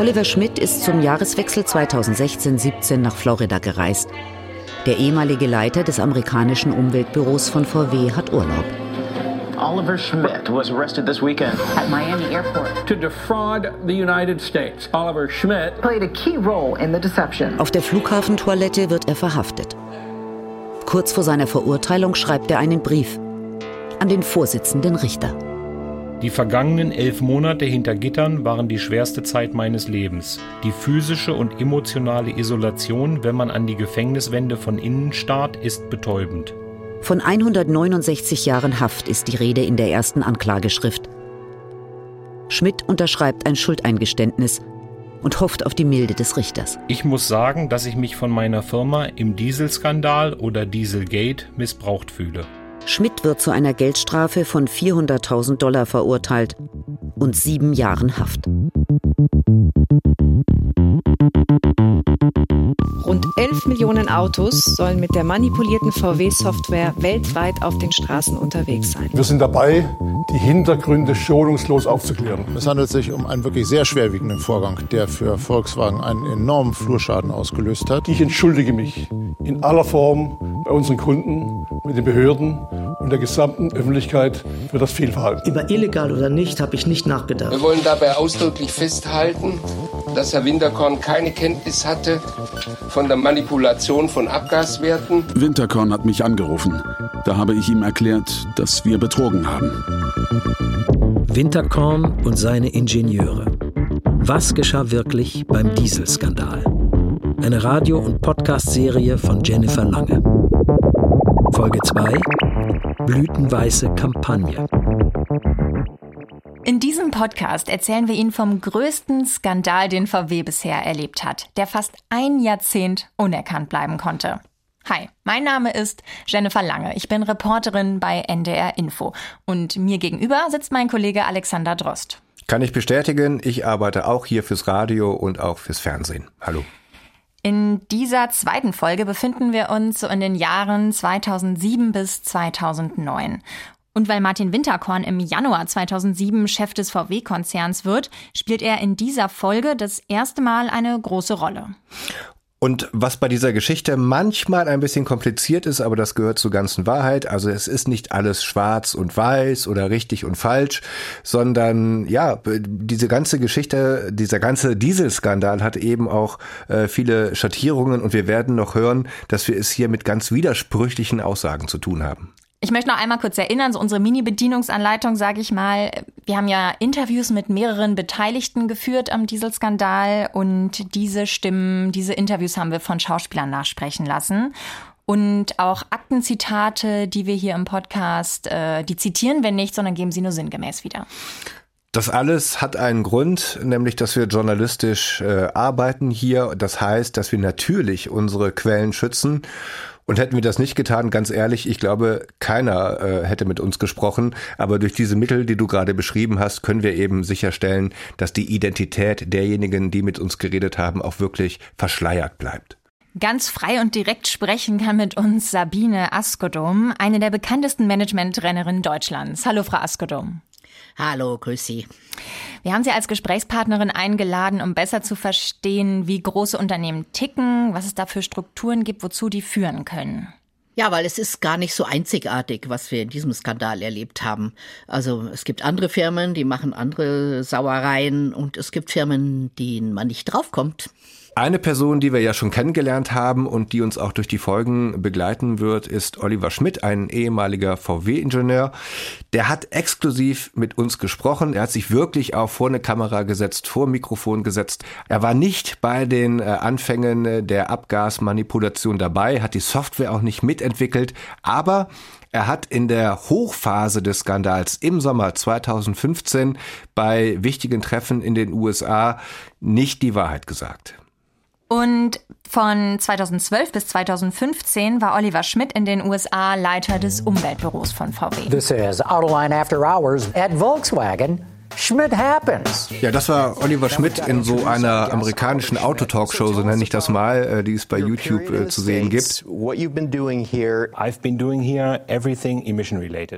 Oliver Schmidt ist zum Jahreswechsel 2016-17 nach Florida gereist. Der ehemalige Leiter des amerikanischen Umweltbüros von VW hat Urlaub. Oliver Schmidt was arrested this weekend at Miami Airport to defraud the United States. Oliver Schmidt played a key role in the deception. Auf der Flughafentoilette wird er verhaftet. Kurz vor seiner Verurteilung schreibt er einen Brief an den Vorsitzenden Richter. Die vergangenen elf Monate hinter Gittern waren die schwerste Zeit meines Lebens. Die physische und emotionale Isolation, wenn man an die Gefängniswände von innen starrt, ist betäubend. Von 169 Jahren Haft ist die Rede in der ersten Anklageschrift. Schmidt unterschreibt ein Schuldeingeständnis und hofft auf die Milde des Richters. Ich muss sagen, dass ich mich von meiner Firma im Dieselskandal oder Dieselgate missbraucht fühle. Schmidt wird zu einer Geldstrafe von 400.000 Dollar verurteilt und sieben Jahren Haft. Rund 11 Millionen Autos sollen mit der manipulierten VW-Software weltweit auf den Straßen unterwegs sein. Wir sind dabei, die Hintergründe schonungslos aufzuklären. Es handelt sich um einen wirklich sehr schwerwiegenden Vorgang, der für Volkswagen einen enormen Flurschaden ausgelöst hat. Ich entschuldige mich in aller Form bei unseren Kunden, mit den Behörden und der gesamten Öffentlichkeit für das Fehlverhalten. Über illegal oder nicht habe ich nicht nachgedacht. Wir wollen dabei ausdrücklich festhalten, dass Herr Winterkorn keine Kenntnis hatte von der Manipulation von Abgaswerten. Winterkorn hat mich angerufen. Da habe ich ihm erklärt, dass wir betrogen haben. Winterkorn und seine Ingenieure. Was geschah wirklich beim Dieselskandal? Eine Radio- und Podcast-Serie von Jennifer Lange. Folge 2 Blütenweiße Kampagne. In diesem Podcast erzählen wir Ihnen vom größten Skandal, den VW bisher erlebt hat, der fast ein Jahrzehnt unerkannt bleiben konnte. Hi, mein Name ist Jennifer Lange. Ich bin Reporterin bei NDR Info. Und mir gegenüber sitzt mein Kollege Alexander Drost. Kann ich bestätigen, ich arbeite auch hier fürs Radio und auch fürs Fernsehen. Hallo. In dieser zweiten Folge befinden wir uns so in den Jahren 2007 bis 2009. Und weil Martin Winterkorn im Januar 2007 Chef des VW-Konzerns wird, spielt er in dieser Folge das erste Mal eine große Rolle. Und was bei dieser Geschichte manchmal ein bisschen kompliziert ist, aber das gehört zur ganzen Wahrheit. Also es ist nicht alles schwarz und weiß oder richtig und falsch, sondern ja, diese ganze Geschichte, dieser ganze Dieselskandal hat eben auch äh, viele Schattierungen und wir werden noch hören, dass wir es hier mit ganz widersprüchlichen Aussagen zu tun haben. Ich möchte noch einmal kurz erinnern, so unsere Mini-Bedienungsanleitung, sage ich mal. Wir haben ja Interviews mit mehreren Beteiligten geführt am Dieselskandal und diese Stimmen, diese Interviews haben wir von Schauspielern nachsprechen lassen. Und auch Aktenzitate, die wir hier im Podcast, äh, die zitieren wir nicht, sondern geben sie nur sinngemäß wieder. Das alles hat einen Grund, nämlich dass wir journalistisch äh, arbeiten hier. Das heißt, dass wir natürlich unsere Quellen schützen und hätten wir das nicht getan, ganz ehrlich, ich glaube, keiner äh, hätte mit uns gesprochen. Aber durch diese Mittel, die du gerade beschrieben hast, können wir eben sicherstellen, dass die Identität derjenigen, die mit uns geredet haben, auch wirklich verschleiert bleibt. Ganz frei und direkt sprechen kann mit uns Sabine Askodom, eine der bekanntesten Managementrennerinnen Deutschlands. Hallo, Frau Askodom. Hallo, grüß Sie. Wir haben Sie als Gesprächspartnerin eingeladen, um besser zu verstehen, wie große Unternehmen ticken, was es da für Strukturen gibt, wozu die führen können. Ja, weil es ist gar nicht so einzigartig, was wir in diesem Skandal erlebt haben. Also es gibt andere Firmen, die machen andere Sauereien und es gibt Firmen, denen man nicht draufkommt. Eine Person, die wir ja schon kennengelernt haben und die uns auch durch die Folgen begleiten wird, ist Oliver Schmidt, ein ehemaliger VW-Ingenieur. Der hat exklusiv mit uns gesprochen. Er hat sich wirklich auch vor eine Kamera gesetzt, vor ein Mikrofon gesetzt. Er war nicht bei den äh, Anfängen der Abgasmanipulation dabei, hat die Software auch nicht mitentwickelt, aber er hat in der Hochphase des Skandals im Sommer 2015 bei wichtigen Treffen in den USA nicht die Wahrheit gesagt. Und von 2012 bis 2015 war Oliver Schmidt in den USA Leiter des Umweltbüros von VW. This is Autoline After Hours at Volkswagen. Schmidt happens. Ja, das war Oliver Schmidt in so einer amerikanischen Autotalkshow, so nenne ich das mal, äh, die es bei YouTube äh, zu sehen gibt.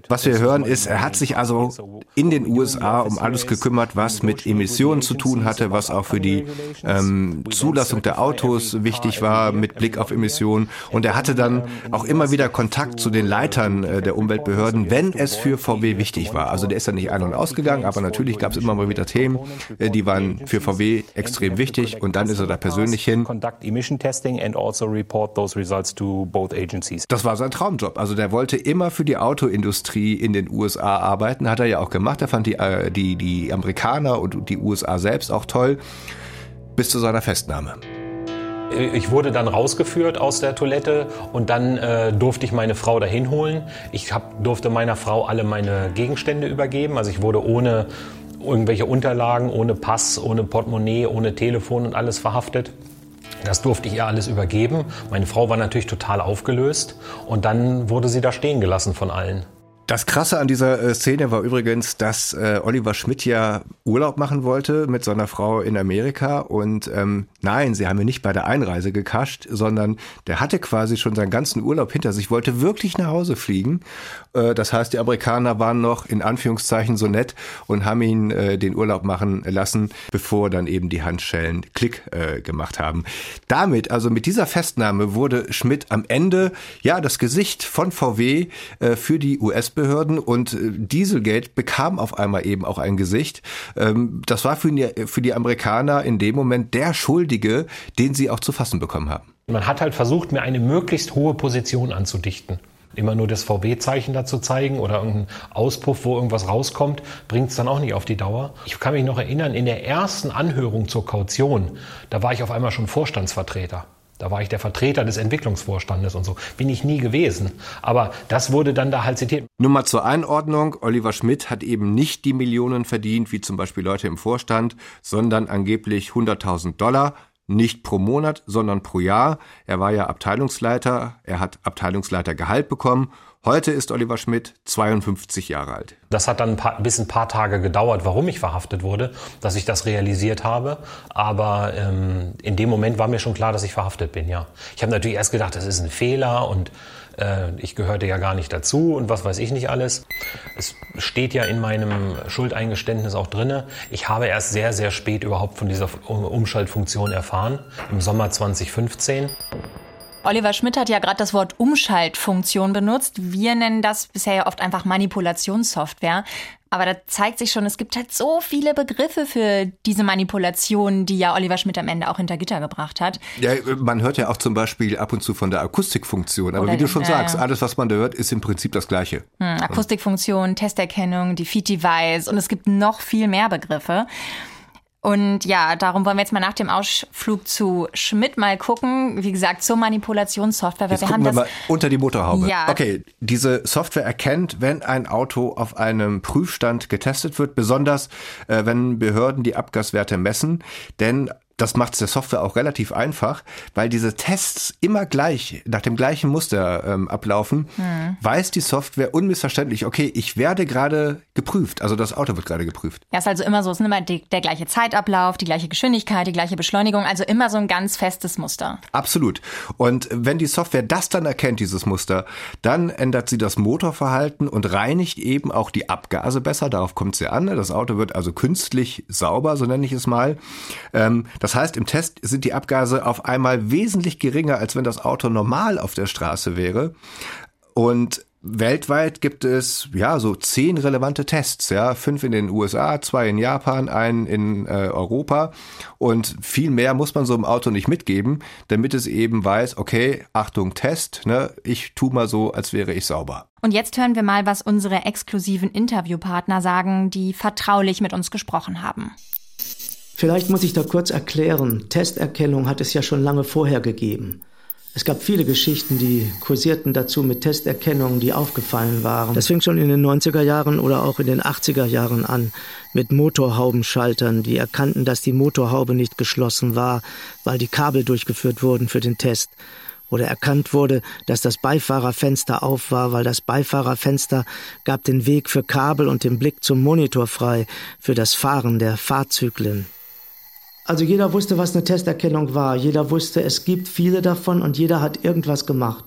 Was wir hören ist, er hat sich also in den USA um alles gekümmert, was mit Emissionen zu tun hatte, was auch für die ähm, Zulassung der Autos wichtig war mit Blick auf Emissionen. Und er hatte dann auch immer wieder Kontakt zu den Leitern äh, der Umweltbehörden, wenn es für VW wichtig war. Also der ist dann nicht ein- und ausgegangen, aber natürlich gab es immer mal wieder Themen, äh, die waren für VW extrem wichtig und dann ist er da persönlich hin. Also das war sein Traumjob. Also der wollte immer für die Autoindustrie in den USA arbeiten, hat er ja auch gemacht. Er fand die, äh, die, die Amerikaner und die USA selbst auch toll, bis zu seiner Festnahme. Ich wurde dann rausgeführt aus der Toilette und dann äh, durfte ich meine Frau dahin holen. Ich hab, durfte meiner Frau alle meine Gegenstände übergeben. Also ich wurde ohne irgendwelche Unterlagen, ohne Pass, ohne Portemonnaie, ohne Telefon und alles verhaftet. Das durfte ich ihr alles übergeben. Meine Frau war natürlich total aufgelöst und dann wurde sie da stehen gelassen von allen. Das Krasse an dieser äh, Szene war übrigens, dass äh, Oliver Schmidt ja Urlaub machen wollte mit seiner Frau in Amerika und ähm, nein, sie haben ihn nicht bei der Einreise gekascht, sondern der hatte quasi schon seinen ganzen Urlaub hinter sich, wollte wirklich nach Hause fliegen. Äh, das heißt, die Amerikaner waren noch in Anführungszeichen so nett und haben ihn äh, den Urlaub machen lassen, bevor dann eben die Handschellen Klick äh, gemacht haben. Damit, also mit dieser Festnahme, wurde Schmidt am Ende ja das Gesicht von VW äh, für die US Behörden und äh, Dieselgate bekam auf einmal eben auch ein Gesicht. Ähm, das war für die, für die Amerikaner in dem Moment der Schuldige, den sie auch zu fassen bekommen haben. Man hat halt versucht, mir eine möglichst hohe Position anzudichten. Immer nur das VW-Zeichen dazu zeigen oder irgendeinen Auspuff, wo irgendwas rauskommt, bringt es dann auch nicht auf die Dauer. Ich kann mich noch erinnern, in der ersten Anhörung zur Kaution, da war ich auf einmal schon Vorstandsvertreter. Da war ich der Vertreter des Entwicklungsvorstandes und so. Bin ich nie gewesen. Aber das wurde dann da halt zitiert. Nur mal zur Einordnung. Oliver Schmidt hat eben nicht die Millionen verdient, wie zum Beispiel Leute im Vorstand, sondern angeblich 100.000 Dollar. Nicht pro Monat, sondern pro Jahr. Er war ja Abteilungsleiter. Er hat Abteilungsleitergehalt bekommen Heute ist Oliver Schmidt 52 Jahre alt. Das hat dann ein paar, bis ein paar Tage gedauert, warum ich verhaftet wurde, dass ich das realisiert habe. Aber ähm, in dem Moment war mir schon klar, dass ich verhaftet bin, ja. Ich habe natürlich erst gedacht, das ist ein Fehler und äh, ich gehörte ja gar nicht dazu und was weiß ich nicht alles. Es steht ja in meinem Schuldeingeständnis auch drinne. Ich habe erst sehr, sehr spät überhaupt von dieser Umschaltfunktion erfahren, im Sommer 2015. Oliver Schmidt hat ja gerade das Wort Umschaltfunktion benutzt. Wir nennen das bisher ja oft einfach Manipulationssoftware. Aber da zeigt sich schon, es gibt halt so viele Begriffe für diese Manipulation, die ja Oliver Schmidt am Ende auch hinter Gitter gebracht hat. Ja, man hört ja auch zum Beispiel ab und zu von der Akustikfunktion. Aber Oder wie du schon sagst, alles, was man da hört, ist im Prinzip das Gleiche. Hm, Akustikfunktion, Testerkennung, Defeat-Device und es gibt noch viel mehr Begriffe. Und ja, darum wollen wir jetzt mal nach dem Ausflug zu Schmidt mal gucken. Wie gesagt, zur Manipulationssoftware. Jetzt wir gucken wir mal unter die Motorhaube. Ja. Okay, diese Software erkennt, wenn ein Auto auf einem Prüfstand getestet wird, besonders äh, wenn Behörden die Abgaswerte messen. Denn das macht es der Software auch relativ einfach, weil diese Tests immer gleich, nach dem gleichen Muster ähm, ablaufen, hm. weiß die Software unmissverständlich, okay, ich werde gerade geprüft, also das Auto wird gerade geprüft. Ja, ist also immer so, es ist immer die, der gleiche Zeitablauf, die gleiche Geschwindigkeit, die gleiche Beschleunigung, also immer so ein ganz festes Muster. Absolut. Und wenn die Software das dann erkennt, dieses Muster, dann ändert sie das Motorverhalten und reinigt eben auch die Abgase besser, darauf kommt es ja an. Das Auto wird also künstlich sauber, so nenne ich es mal. Ähm, das heißt, im Test sind die Abgase auf einmal wesentlich geringer, als wenn das Auto normal auf der Straße wäre. Und Weltweit gibt es ja so zehn relevante Tests, ja fünf in den USA, zwei in Japan, einen in äh, Europa und viel mehr muss man so im Auto nicht mitgeben, damit es eben weiß, okay, Achtung Test, ne, ich tu mal so, als wäre ich sauber. Und jetzt hören wir mal, was unsere exklusiven Interviewpartner sagen, die vertraulich mit uns gesprochen haben. Vielleicht muss ich da kurz erklären, Testerkennung hat es ja schon lange vorher gegeben. Es gab viele Geschichten, die kursierten dazu mit Testerkennungen, die aufgefallen waren. Das fing schon in den 90er Jahren oder auch in den 80er Jahren an mit Motorhaubenschaltern, die erkannten, dass die Motorhaube nicht geschlossen war, weil die Kabel durchgeführt wurden für den Test. oder erkannt wurde, dass das Beifahrerfenster auf war, weil das Beifahrerfenster gab den Weg für Kabel und den Blick zum Monitor frei für das Fahren der Fahrzyklen. Also jeder wusste, was eine Testerkennung war, jeder wusste, es gibt viele davon und jeder hat irgendwas gemacht.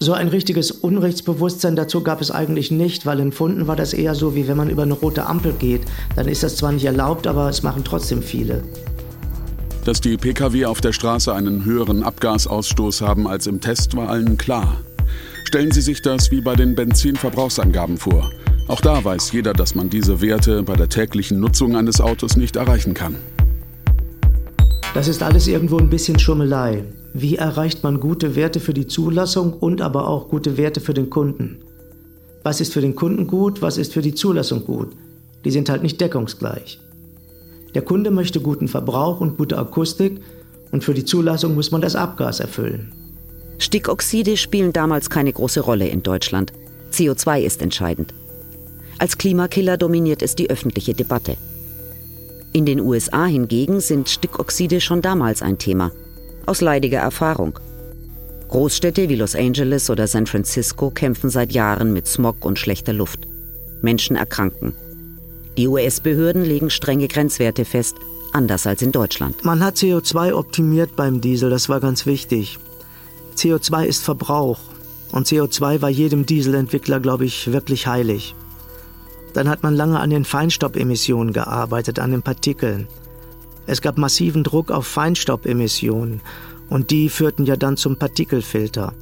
So ein richtiges Unrechtsbewusstsein dazu gab es eigentlich nicht, weil empfunden war das eher so, wie wenn man über eine rote Ampel geht. Dann ist das zwar nicht erlaubt, aber es machen trotzdem viele. Dass die Pkw auf der Straße einen höheren Abgasausstoß haben als im Test, war allen klar. Stellen Sie sich das wie bei den Benzinverbrauchsangaben vor. Auch da weiß jeder, dass man diese Werte bei der täglichen Nutzung eines Autos nicht erreichen kann. Das ist alles irgendwo ein bisschen Schummelei. Wie erreicht man gute Werte für die Zulassung und aber auch gute Werte für den Kunden? Was ist für den Kunden gut, was ist für die Zulassung gut? Die sind halt nicht deckungsgleich. Der Kunde möchte guten Verbrauch und gute Akustik und für die Zulassung muss man das Abgas erfüllen. Stickoxide spielen damals keine große Rolle in Deutschland. CO2 ist entscheidend. Als Klimakiller dominiert es die öffentliche Debatte. In den USA hingegen sind Stickoxide schon damals ein Thema. Aus leidiger Erfahrung. Großstädte wie Los Angeles oder San Francisco kämpfen seit Jahren mit Smog und schlechter Luft. Menschen erkranken. Die US-Behörden legen strenge Grenzwerte fest, anders als in Deutschland. Man hat CO2 optimiert beim Diesel, das war ganz wichtig. CO2 ist Verbrauch und CO2 war jedem Dieselentwickler, glaube ich, wirklich heilig. Dann hat man lange an den Feinstaubemissionen gearbeitet, an den Partikeln. Es gab massiven Druck auf Feinstaubemissionen und die führten ja dann zum Partikelfilter.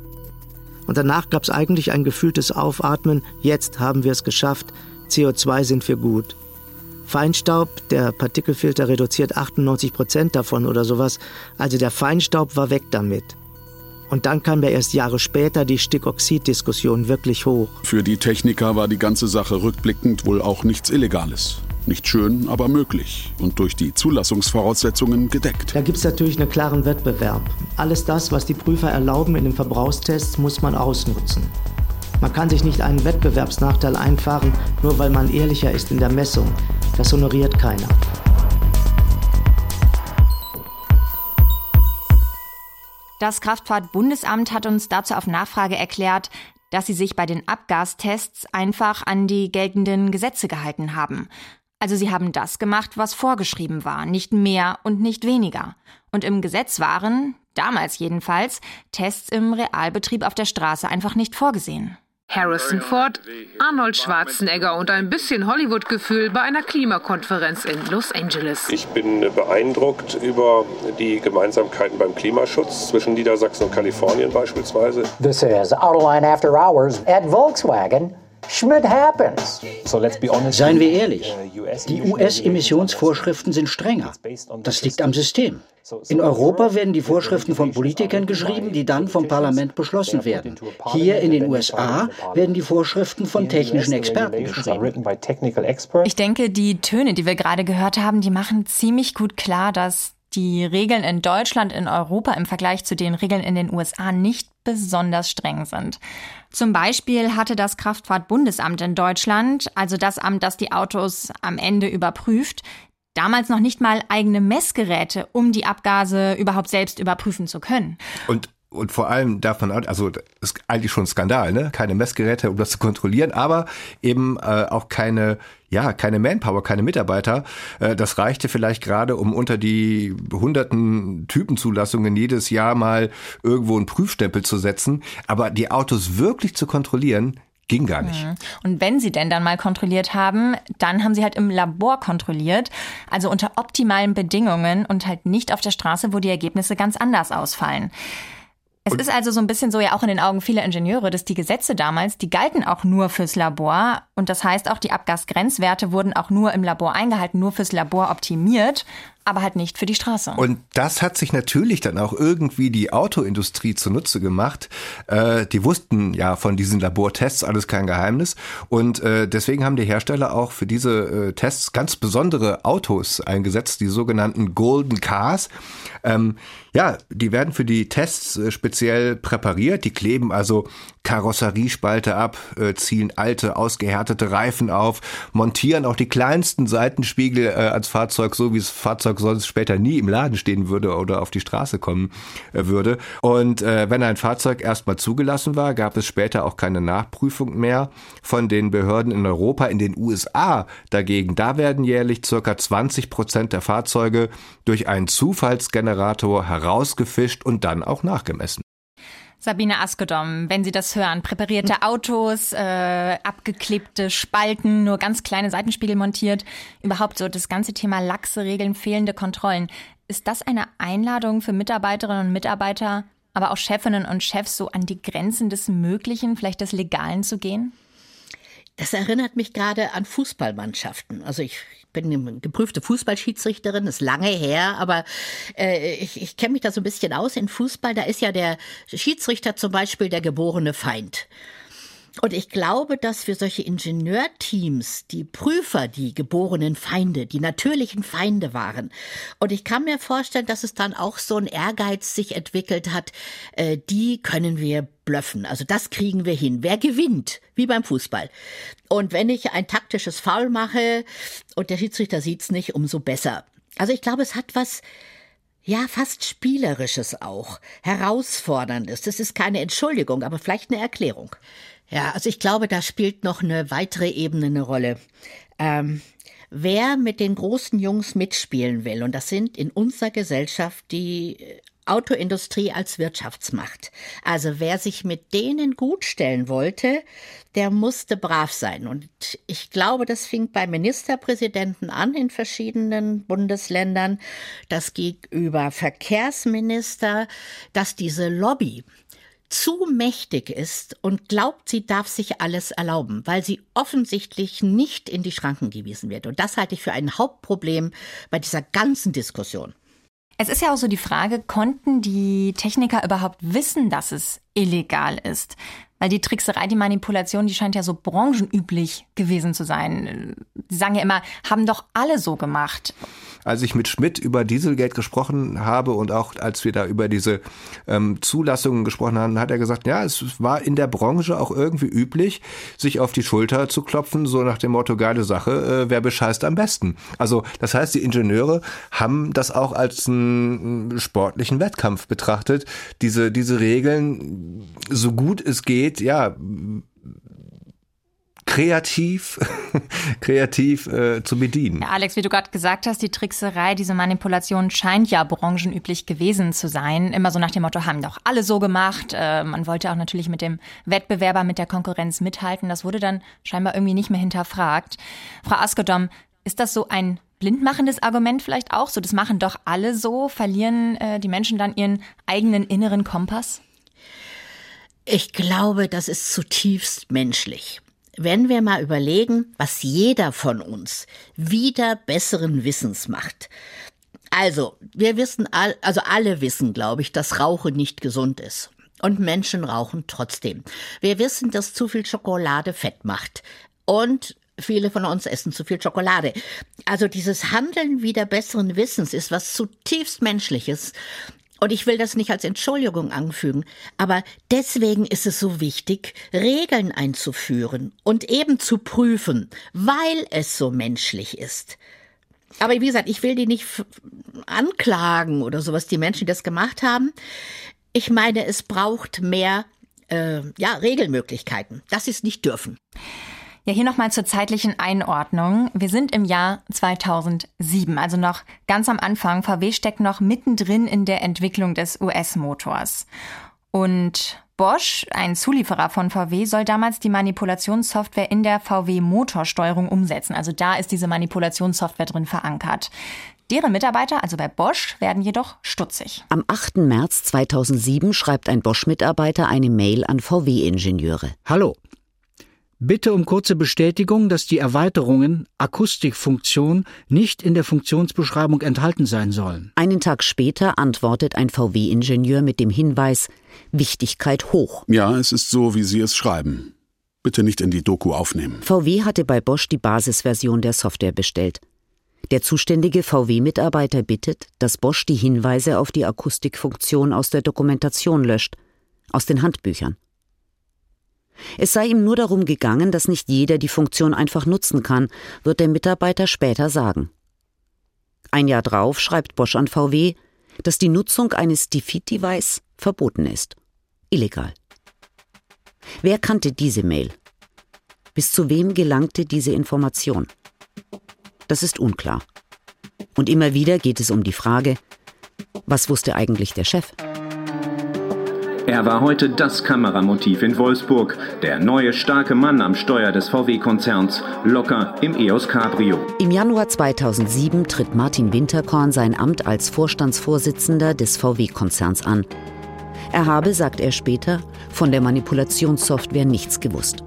Und danach gab es eigentlich ein gefühltes Aufatmen, jetzt haben wir es geschafft, CO2 sind wir gut. Feinstaub, der Partikelfilter reduziert 98 Prozent davon oder sowas, also der Feinstaub war weg damit. Und dann kam ja erst Jahre später die Stickoxid-Diskussion wirklich hoch. Für die Techniker war die ganze Sache rückblickend wohl auch nichts Illegales. Nicht schön, aber möglich und durch die Zulassungsvoraussetzungen gedeckt. Da gibt es natürlich einen klaren Wettbewerb. Alles das, was die Prüfer erlauben in den Verbrauchstests, muss man ausnutzen. Man kann sich nicht einen Wettbewerbsnachteil einfahren, nur weil man ehrlicher ist in der Messung. Das honoriert keiner. Das Kraftfahrtbundesamt hat uns dazu auf Nachfrage erklärt, dass sie sich bei den Abgastests einfach an die geltenden Gesetze gehalten haben. Also sie haben das gemacht, was vorgeschrieben war, nicht mehr und nicht weniger. Und im Gesetz waren, damals jedenfalls, Tests im Realbetrieb auf der Straße einfach nicht vorgesehen. Harrison Ford, Arnold Schwarzenegger und ein bisschen Hollywood-Gefühl bei einer Klimakonferenz in Los Angeles. Ich bin beeindruckt über die Gemeinsamkeiten beim Klimaschutz zwischen Niedersachsen und Kalifornien beispielsweise. This is Autoline After Hours at Volkswagen. Schmidt happens. Seien wir ehrlich, die US-Emissionsvorschriften sind strenger. Das liegt am System. In Europa werden die Vorschriften von Politikern geschrieben, die dann vom Parlament beschlossen werden. Hier in den USA werden die Vorschriften von technischen Experten geschrieben. Ich denke, die Töne, die wir gerade gehört haben, die machen ziemlich gut klar, dass die Regeln in Deutschland, in Europa im Vergleich zu den Regeln in den USA nicht besonders streng sind. Zum Beispiel hatte das Kraftfahrtbundesamt in Deutschland, also das Amt, das die Autos am Ende überprüft, damals noch nicht mal eigene Messgeräte, um die Abgase überhaupt selbst überprüfen zu können. Und und vor allem davon, also ist eigentlich schon ein Skandal, ne? Keine Messgeräte, um das zu kontrollieren, aber eben äh, auch keine, ja, keine Manpower, keine Mitarbeiter. Äh, das reichte vielleicht gerade, um unter die hunderten Typenzulassungen jedes Jahr mal irgendwo einen Prüfstempel zu setzen. Aber die Autos wirklich zu kontrollieren, ging gar nicht. Mhm. Und wenn sie denn dann mal kontrolliert haben, dann haben sie halt im Labor kontrolliert, also unter optimalen Bedingungen und halt nicht auf der Straße, wo die Ergebnisse ganz anders ausfallen. Es ist also so ein bisschen so ja auch in den Augen vieler Ingenieure, dass die Gesetze damals, die galten auch nur fürs Labor. Und das heißt auch die Abgasgrenzwerte wurden auch nur im Labor eingehalten, nur fürs Labor optimiert aber halt nicht für die Straße. Und das hat sich natürlich dann auch irgendwie die Autoindustrie zunutze gemacht. Äh, die wussten ja von diesen Labortests, alles kein Geheimnis. Und äh, deswegen haben die Hersteller auch für diese äh, Tests ganz besondere Autos eingesetzt, die sogenannten Golden Cars. Ähm, ja, die werden für die Tests äh, speziell präpariert. Die kleben also Karosseriespalte ab, äh, ziehen alte, ausgehärtete Reifen auf, montieren auch die kleinsten Seitenspiegel äh, ans Fahrzeug, so wie das Fahrzeug sonst später nie im Laden stehen würde oder auf die Straße kommen äh, würde. Und äh, wenn ein Fahrzeug erstmal zugelassen war, gab es später auch keine Nachprüfung mehr von den Behörden in Europa. In den USA dagegen, da werden jährlich circa 20 Prozent der Fahrzeuge durch einen Zufallsgenerator herausgefischt und dann auch nachgemessen. Sabine Askedom, wenn Sie das hören, präparierte Autos, äh, abgeklebte Spalten, nur ganz kleine Seitenspiegel montiert, überhaupt so das ganze Thema laxe Regeln, fehlende Kontrollen. Ist das eine Einladung für Mitarbeiterinnen und Mitarbeiter, aber auch Chefinnen und Chefs, so an die Grenzen des Möglichen, vielleicht des Legalen zu gehen? Das erinnert mich gerade an Fußballmannschaften. Also ich bin geprüfte Fußballschiedsrichterin, ist lange her, aber äh, ich, ich kenne mich da so ein bisschen aus in Fußball. Da ist ja der Schiedsrichter zum Beispiel der geborene Feind. Und ich glaube, dass für solche Ingenieurteams die Prüfer die geborenen Feinde, die natürlichen Feinde waren. Und ich kann mir vorstellen, dass es dann auch so ein Ehrgeiz sich entwickelt hat, äh, die können wir blöffen. Also das kriegen wir hin. Wer gewinnt? Wie beim Fußball. Und wenn ich ein taktisches Foul mache und der Schiedsrichter sieht's nicht, umso besser. Also ich glaube, es hat was ja, fast Spielerisches auch, Herausforderndes. Das ist keine Entschuldigung, aber vielleicht eine Erklärung. Ja, also ich glaube, da spielt noch eine weitere Ebene eine Rolle. Ähm, wer mit den großen Jungs mitspielen will, und das sind in unserer Gesellschaft die Autoindustrie als Wirtschaftsmacht. Also wer sich mit denen gut stellen wollte, der musste brav sein. Und ich glaube, das fing bei Ministerpräsidenten an in verschiedenen Bundesländern. Das ging über Verkehrsminister, dass diese Lobby, zu mächtig ist und glaubt, sie darf sich alles erlauben, weil sie offensichtlich nicht in die Schranken gewiesen wird. Und das halte ich für ein Hauptproblem bei dieser ganzen Diskussion. Es ist ja auch so die Frage, konnten die Techniker überhaupt wissen, dass es illegal ist? Weil die Trickserei, die Manipulation, die scheint ja so branchenüblich gewesen zu sein. Sie sagen ja immer, haben doch alle so gemacht als ich mit Schmidt über Dieselgate gesprochen habe und auch als wir da über diese ähm, Zulassungen gesprochen haben, hat er gesagt, ja, es war in der Branche auch irgendwie üblich, sich auf die Schulter zu klopfen, so nach dem Motto, geile Sache, äh, wer bescheißt am besten. Also das heißt, die Ingenieure haben das auch als einen sportlichen Wettkampf betrachtet, diese, diese Regeln, so gut es geht, ja, kreativ, kreativ äh, zu bedienen. Ja, Alex, wie du gerade gesagt hast, die Trickserei, diese Manipulation scheint ja branchenüblich gewesen zu sein. Immer so nach dem Motto, haben doch alle so gemacht. Äh, man wollte auch natürlich mit dem Wettbewerber, mit der Konkurrenz mithalten. Das wurde dann scheinbar irgendwie nicht mehr hinterfragt. Frau Askedom, ist das so ein blindmachendes Argument vielleicht auch? So, das machen doch alle so. Verlieren äh, die Menschen dann ihren eigenen inneren Kompass? Ich glaube, das ist zutiefst menschlich wenn wir mal überlegen, was jeder von uns wieder besseren Wissens macht. Also, wir wissen, all, also alle wissen, glaube ich, dass Rauchen nicht gesund ist. Und Menschen rauchen trotzdem. Wir wissen, dass zu viel Schokolade Fett macht. Und viele von uns essen zu viel Schokolade. Also dieses Handeln wieder besseren Wissens ist was zutiefst Menschliches. Und ich will das nicht als Entschuldigung anfügen, aber deswegen ist es so wichtig, Regeln einzuführen und eben zu prüfen, weil es so menschlich ist. Aber wie gesagt, ich will die nicht anklagen oder sowas, die Menschen, die das gemacht haben. Ich meine, es braucht mehr äh, ja, Regelmöglichkeiten, dass sie es nicht dürfen. Ja, hier nochmal zur zeitlichen Einordnung. Wir sind im Jahr 2007, also noch ganz am Anfang. VW steckt noch mittendrin in der Entwicklung des US-Motors. Und Bosch, ein Zulieferer von VW, soll damals die Manipulationssoftware in der VW-Motorsteuerung umsetzen. Also da ist diese Manipulationssoftware drin verankert. Deren Mitarbeiter, also bei Bosch, werden jedoch stutzig. Am 8. März 2007 schreibt ein Bosch-Mitarbeiter eine Mail an VW-Ingenieure. Hallo, Bitte um kurze Bestätigung, dass die Erweiterungen Akustikfunktion nicht in der Funktionsbeschreibung enthalten sein sollen. Einen Tag später antwortet ein VW-Ingenieur mit dem Hinweis Wichtigkeit hoch. Ja, es ist so, wie Sie es schreiben. Bitte nicht in die Doku aufnehmen. VW hatte bei Bosch die Basisversion der Software bestellt. Der zuständige VW-Mitarbeiter bittet, dass Bosch die Hinweise auf die Akustikfunktion aus der Dokumentation löscht, aus den Handbüchern. Es sei ihm nur darum gegangen, dass nicht jeder die Funktion einfach nutzen kann, wird der Mitarbeiter später sagen. Ein Jahr drauf schreibt Bosch an VW, dass die Nutzung eines Defeat-Device verboten ist. Illegal. Wer kannte diese Mail? Bis zu wem gelangte diese Information? Das ist unklar. Und immer wieder geht es um die Frage, was wusste eigentlich der Chef? Er war heute das Kameramotiv in Wolfsburg, der neue starke Mann am Steuer des VW-Konzerns, locker im EOS Cabrio. Im Januar 2007 tritt Martin Winterkorn sein Amt als Vorstandsvorsitzender des VW-Konzerns an. Er habe, sagt er später, von der Manipulationssoftware nichts gewusst.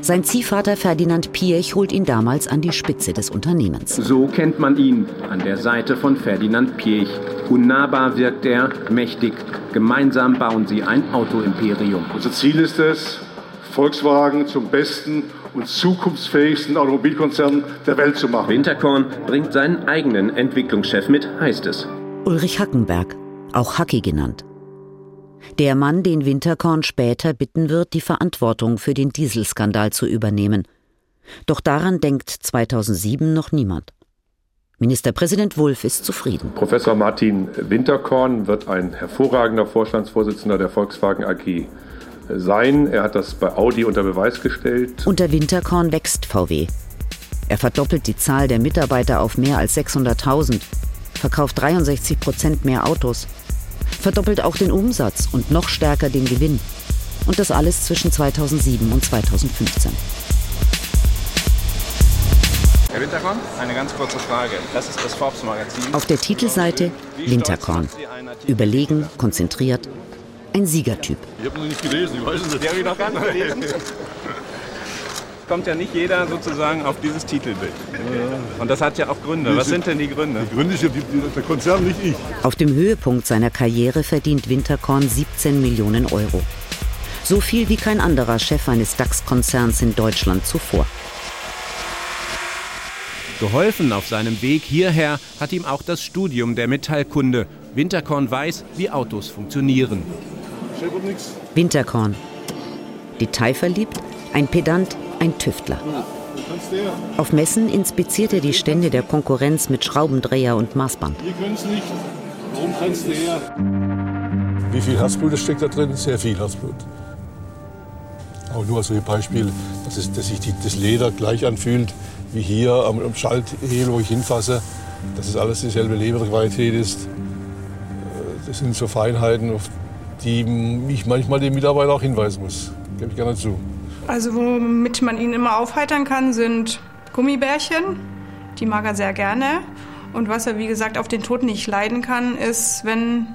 Sein Ziehvater Ferdinand Piech holt ihn damals an die Spitze des Unternehmens. So kennt man ihn an der Seite von Ferdinand Piech. Unnahbar wirkt er, mächtig. Gemeinsam bauen sie ein Autoimperium. Unser Ziel ist es, Volkswagen zum besten und zukunftsfähigsten Automobilkonzern der Welt zu machen. Winterkorn bringt seinen eigenen Entwicklungschef mit, heißt es. Ulrich Hackenberg, auch Hacki genannt. Der Mann, den Winterkorn später bitten wird, die Verantwortung für den Dieselskandal zu übernehmen. Doch daran denkt 2007 noch niemand. Ministerpräsident Wulff ist zufrieden. Professor Martin Winterkorn wird ein hervorragender Vorstandsvorsitzender der Volkswagen AG sein. Er hat das bei Audi unter Beweis gestellt. Unter Winterkorn wächst VW. Er verdoppelt die Zahl der Mitarbeiter auf mehr als 600.000, verkauft 63 Prozent mehr Autos verdoppelt auch den Umsatz und noch stärker den Gewinn. Und das alles zwischen 2007 und 2015. Herr Winterkorn, eine ganz kurze Frage. Das ist das Forbes-Magazin. Auf der Titelseite Winterkorn. Überlegen, konzentriert. Ein Siegertyp. Ich habe noch nicht gelesen, ich weiß es nicht. Die habe ich noch gar nicht gelesen. kommt ja nicht jeder sozusagen auf dieses Titelbild. Und das hat ja auch Gründe. Was sind denn die Gründe? Die Gründe ist ja der Konzern, nicht ich. Auf dem Höhepunkt seiner Karriere verdient Winterkorn 17 Millionen Euro. So viel wie kein anderer Chef eines DAX-Konzerns in Deutschland zuvor. Geholfen auf seinem Weg hierher hat ihm auch das Studium der Metallkunde. Winterkorn weiß, wie Autos funktionieren. Winterkorn. Detailverliebt, ein Pedant, ein Tüftler. Auf Messen inspiziert er die Stände der Konkurrenz mit Schraubendreher und Maßband. Wir können es nicht. Warum kannst du her? Wie viel Herzblut steckt da drin? Sehr viel Herzblut. Auch nur als Beispiel, dass, es, dass sich die, das Leder gleich anfühlt wie hier am, am Schalthebel, wo ich hinfasse. Dass es alles dieselbe Lederqualität ist. Äh, das sind so Feinheiten, auf die ich manchmal den Mitarbeiter auch hinweisen muss. Gebe ich gerne zu. Also womit man ihn immer aufheitern kann, sind Gummibärchen. Die mag er sehr gerne. Und was er, wie gesagt, auf den Tod nicht leiden kann, ist, wenn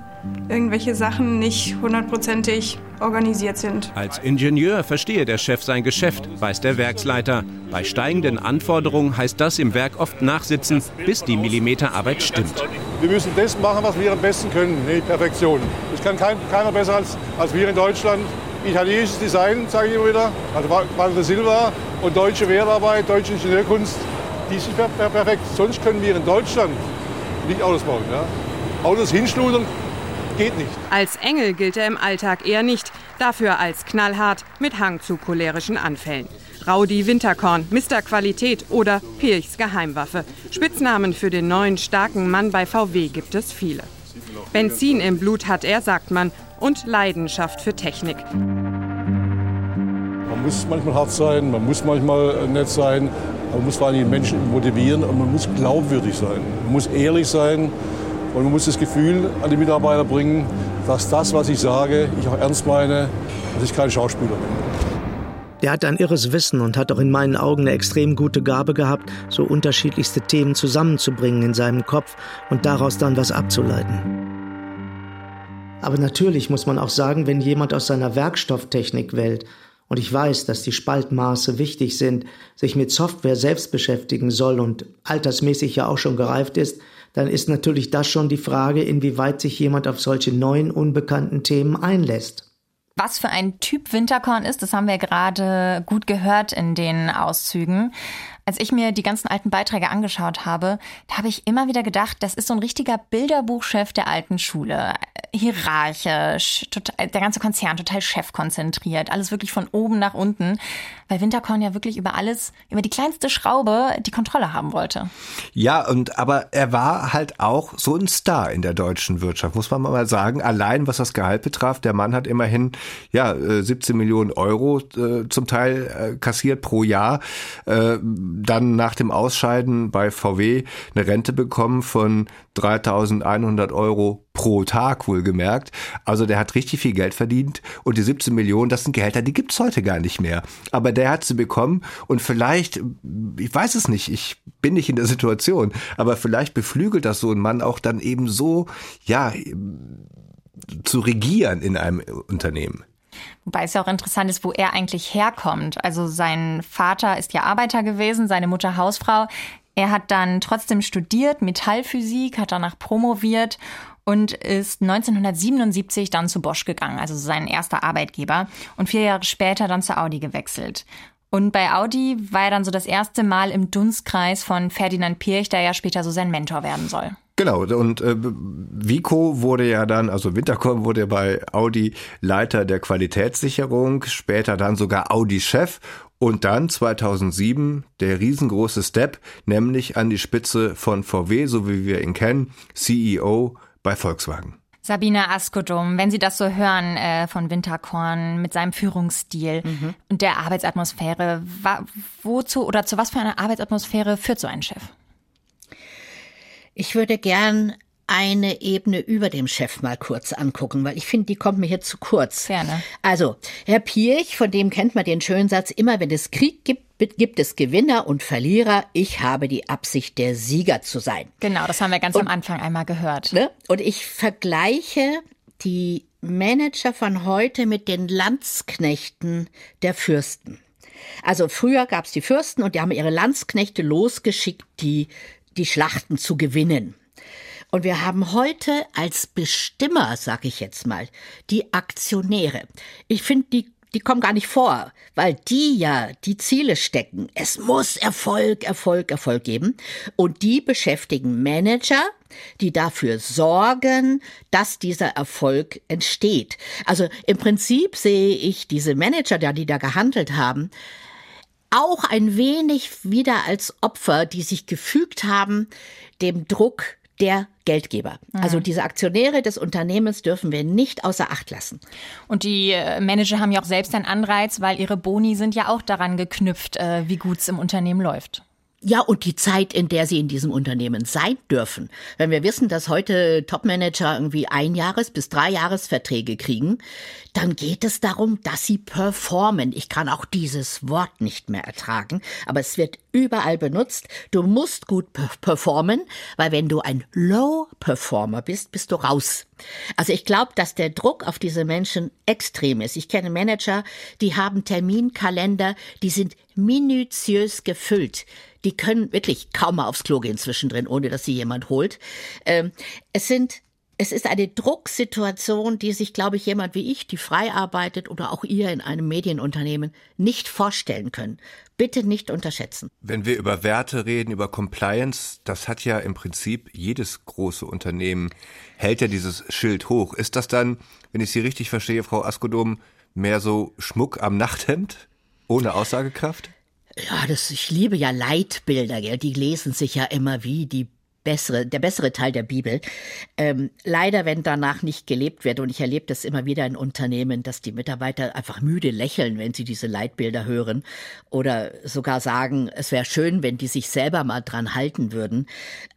irgendwelche Sachen nicht hundertprozentig organisiert sind. Als Ingenieur verstehe der Chef sein Geschäft, weiß der Werksleiter. Bei steigenden Anforderungen heißt das im Werk oft nachsitzen, bis die Millimeterarbeit stimmt. Wir müssen das machen, was wir am besten können, die Perfektion. Das kann kein, keiner besser als, als wir in Deutschland italienisches Design, sage ich immer wieder, also Walter Silva und deutsche Wertarbeit, deutsche Ingenieurkunst, die per perfekt. Sonst können wir in Deutschland nicht Autos bauen. Ja? Autos hinschludern geht nicht. Als Engel gilt er im Alltag eher nicht, dafür als knallhart mit Hang zu cholerischen Anfällen. Raudi Winterkorn, Mr. Qualität oder Pirchs Geheimwaffe. Spitznamen für den neuen starken Mann bei VW gibt es viele. Benzin im Blut hat er, sagt man, und Leidenschaft für Technik. Man muss manchmal hart sein, man muss manchmal nett sein, man muss vor allem die Menschen motivieren und man muss glaubwürdig sein. Man muss ehrlich sein und man muss das Gefühl an die Mitarbeiter bringen, dass das, was ich sage, ich auch ernst meine, dass ich kein Schauspieler bin. Der hat ein irres Wissen und hat auch in meinen Augen eine extrem gute Gabe gehabt, so unterschiedlichste Themen zusammenzubringen in seinem Kopf und daraus dann was abzuleiten. Aber natürlich muss man auch sagen, wenn jemand aus seiner Werkstofftechnikwelt und ich weiß, dass die Spaltmaße wichtig sind, sich mit Software selbst beschäftigen soll und altersmäßig ja auch schon gereift ist, dann ist natürlich das schon die Frage, inwieweit sich jemand auf solche neuen, unbekannten Themen einlässt. Was für ein Typ Winterkorn ist, das haben wir gerade gut gehört in den Auszügen. Als ich mir die ganzen alten Beiträge angeschaut habe, da habe ich immer wieder gedacht, das ist so ein richtiger Bilderbuchchef der alten Schule. Hierarchisch, total, der ganze Konzern total chefkonzentriert, alles wirklich von oben nach unten, weil Winterkorn ja wirklich über alles, über die kleinste Schraube die Kontrolle haben wollte. Ja, und aber er war halt auch so ein Star in der deutschen Wirtschaft, muss man mal sagen. Allein was das Gehalt betraf, der Mann hat immerhin ja 17 äh, Millionen Euro äh, zum Teil äh, kassiert pro Jahr. Äh, dann nach dem Ausscheiden bei VW eine Rente bekommen von 3100 Euro pro Tag wohlgemerkt. Also der hat richtig viel Geld verdient und die 17 Millionen, das sind Gehälter, die gibt's heute gar nicht mehr. Aber der hat sie bekommen und vielleicht, ich weiß es nicht, ich bin nicht in der Situation, aber vielleicht beflügelt das so ein Mann auch dann eben so, ja, zu regieren in einem Unternehmen. Wobei es ja auch interessant ist, wo er eigentlich herkommt. Also sein Vater ist ja Arbeiter gewesen, seine Mutter Hausfrau. Er hat dann trotzdem studiert, Metallphysik, hat danach promoviert und ist 1977 dann zu Bosch gegangen, also sein erster Arbeitgeber, und vier Jahre später dann zu Audi gewechselt. Und bei Audi war er dann so das erste Mal im Dunstkreis von Ferdinand Pirch, der ja später so sein Mentor werden soll. Genau, und äh, Vico wurde ja dann, also Winterkorn wurde ja bei Audi Leiter der Qualitätssicherung, später dann sogar Audi-Chef und dann 2007 der riesengroße Step, nämlich an die Spitze von VW, so wie wir ihn kennen, CEO bei Volkswagen. Sabine Askodum, wenn Sie das so hören äh, von Winterkorn mit seinem Führungsstil mhm. und der Arbeitsatmosphäre, wa, wozu oder zu was für einer Arbeitsatmosphäre führt so ein Chef? Ich würde gern eine Ebene über dem Chef mal kurz angucken, weil ich finde, die kommt mir hier zu kurz. Gerne. Also, Herr Pirch, von dem kennt man den schönen Satz, immer wenn es Krieg gibt, gibt es Gewinner und Verlierer. Ich habe die Absicht, der Sieger zu sein. Genau, das haben wir ganz und, am Anfang einmal gehört. Ne? Und ich vergleiche die Manager von heute mit den Landsknechten der Fürsten. Also früher gab es die Fürsten und die haben ihre Landsknechte losgeschickt, die die Schlachten zu gewinnen. Und wir haben heute als Bestimmer, sag ich jetzt mal, die Aktionäre. Ich finde, die, die kommen gar nicht vor, weil die ja die Ziele stecken. Es muss Erfolg, Erfolg, Erfolg geben. Und die beschäftigen Manager, die dafür sorgen, dass dieser Erfolg entsteht. Also im Prinzip sehe ich diese Manager, die da gehandelt haben, auch ein wenig wieder als Opfer, die sich gefügt haben dem Druck der Geldgeber. Mhm. Also diese Aktionäre des Unternehmens dürfen wir nicht außer Acht lassen. Und die äh, Manager haben ja auch selbst einen Anreiz, weil ihre Boni sind ja auch daran geknüpft, äh, wie gut es im Unternehmen läuft. Ja, und die Zeit, in der sie in diesem Unternehmen sein dürfen. Wenn wir wissen, dass heute Topmanager irgendwie ein Jahres bis drei Jahresverträge kriegen, dann geht es darum, dass sie performen. Ich kann auch dieses Wort nicht mehr ertragen, aber es wird überall benutzt. Du musst gut performen, weil wenn du ein Low-Performer bist, bist du raus. Also ich glaube, dass der Druck auf diese Menschen extrem ist. Ich kenne Manager, die haben Terminkalender, die sind minutiös gefüllt die können wirklich kaum mal aufs Klo gehen zwischendrin, ohne dass sie jemand holt. Ähm, es sind es ist eine Drucksituation, die sich, glaube ich, jemand wie ich, die frei arbeitet oder auch ihr in einem Medienunternehmen nicht vorstellen können. Bitte nicht unterschätzen. Wenn wir über Werte reden, über Compliance, das hat ja im Prinzip jedes große Unternehmen, hält ja dieses Schild hoch. Ist das dann, wenn ich Sie richtig verstehe, Frau Askodom, mehr so Schmuck am Nachthemd? Ohne Aussagekraft? Ja, das, ich liebe ja Leitbilder, gell? die lesen sich ja immer wie die bessere, der bessere Teil der Bibel. Ähm, leider, wenn danach nicht gelebt wird, und ich erlebe das immer wieder in Unternehmen, dass die Mitarbeiter einfach müde lächeln, wenn sie diese Leitbilder hören oder sogar sagen, es wäre schön, wenn die sich selber mal dran halten würden.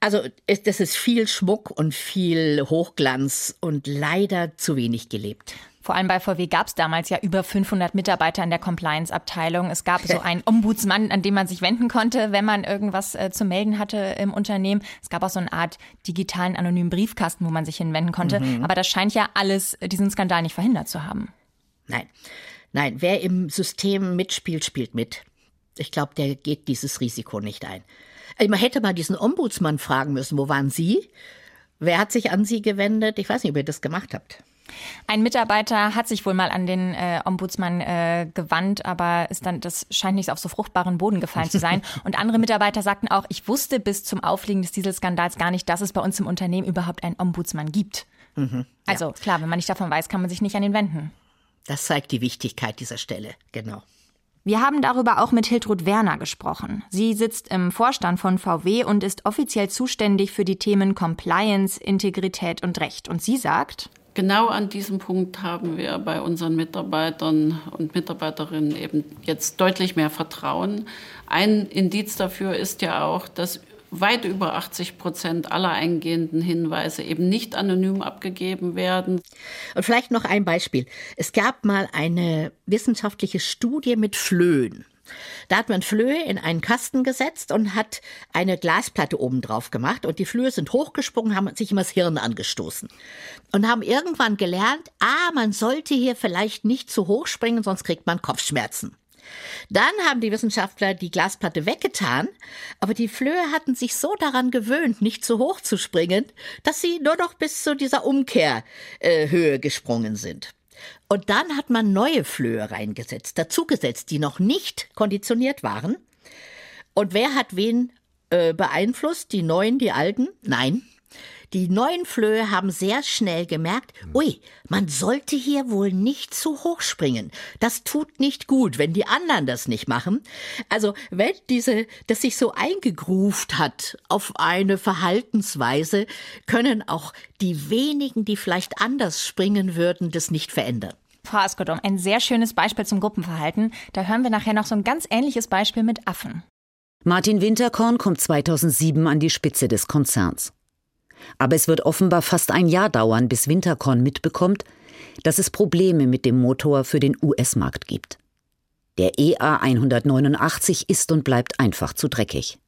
Also es, das ist viel Schmuck und viel Hochglanz und leider zu wenig gelebt. Vor allem bei VW gab es damals ja über 500 Mitarbeiter in der Compliance-Abteilung. Es gab so einen Ombudsmann, an den man sich wenden konnte, wenn man irgendwas äh, zu melden hatte im Unternehmen. Es gab auch so eine Art digitalen anonymen Briefkasten, wo man sich hinwenden konnte. Mhm. Aber das scheint ja alles äh, diesen Skandal nicht verhindert zu haben. Nein, nein, wer im System mitspielt, spielt mit. Ich glaube, der geht dieses Risiko nicht ein. Man hätte mal diesen Ombudsmann fragen müssen, wo waren Sie? Wer hat sich an Sie gewendet? Ich weiß nicht, ob ihr das gemacht habt. Ein Mitarbeiter hat sich wohl mal an den äh, Ombudsmann äh, gewandt, aber ist dann, das scheint nicht auf so fruchtbaren Boden gefallen zu sein. Und andere Mitarbeiter sagten auch, ich wusste bis zum Aufliegen des Dieselskandals gar nicht, dass es bei uns im Unternehmen überhaupt einen Ombudsmann gibt. Mhm, ja. Also klar, wenn man nicht davon weiß, kann man sich nicht an ihn wenden. Das zeigt die Wichtigkeit dieser Stelle, genau. Wir haben darüber auch mit Hiltrud Werner gesprochen. Sie sitzt im Vorstand von VW und ist offiziell zuständig für die Themen Compliance, Integrität und Recht. Und sie sagt, Genau an diesem Punkt haben wir bei unseren Mitarbeitern und Mitarbeiterinnen eben jetzt deutlich mehr Vertrauen. Ein Indiz dafür ist ja auch, dass weit über 80 Prozent aller eingehenden Hinweise eben nicht anonym abgegeben werden. Und vielleicht noch ein Beispiel. Es gab mal eine wissenschaftliche Studie mit Flöhen. Da hat man Flöhe in einen Kasten gesetzt und hat eine Glasplatte oben drauf gemacht und die Flöhe sind hochgesprungen, haben sich immer das Hirn angestoßen und haben irgendwann gelernt, ah, man sollte hier vielleicht nicht zu hoch springen, sonst kriegt man Kopfschmerzen. Dann haben die Wissenschaftler die Glasplatte weggetan, aber die Flöhe hatten sich so daran gewöhnt, nicht zu hoch zu springen, dass sie nur noch bis zu dieser Umkehrhöhe äh, gesprungen sind. Und dann hat man neue Flöhe reingesetzt, dazugesetzt, die noch nicht konditioniert waren. Und wer hat wen äh, beeinflusst? Die neuen, die alten? Nein, die neuen Flöhe haben sehr schnell gemerkt, ui, man sollte hier wohl nicht zu hoch springen. Das tut nicht gut, wenn die anderen das nicht machen. Also, wenn diese, das sich so eingegruft hat auf eine Verhaltensweise, können auch die wenigen, die vielleicht anders springen würden, das nicht verändern. Frau Askodom, ein sehr schönes Beispiel zum Gruppenverhalten. Da hören wir nachher noch so ein ganz ähnliches Beispiel mit Affen. Martin Winterkorn kommt 2007 an die Spitze des Konzerns. Aber es wird offenbar fast ein Jahr dauern, bis Winterkorn mitbekommt, dass es Probleme mit dem Motor für den US-Markt gibt. Der EA 189 ist und bleibt einfach zu dreckig.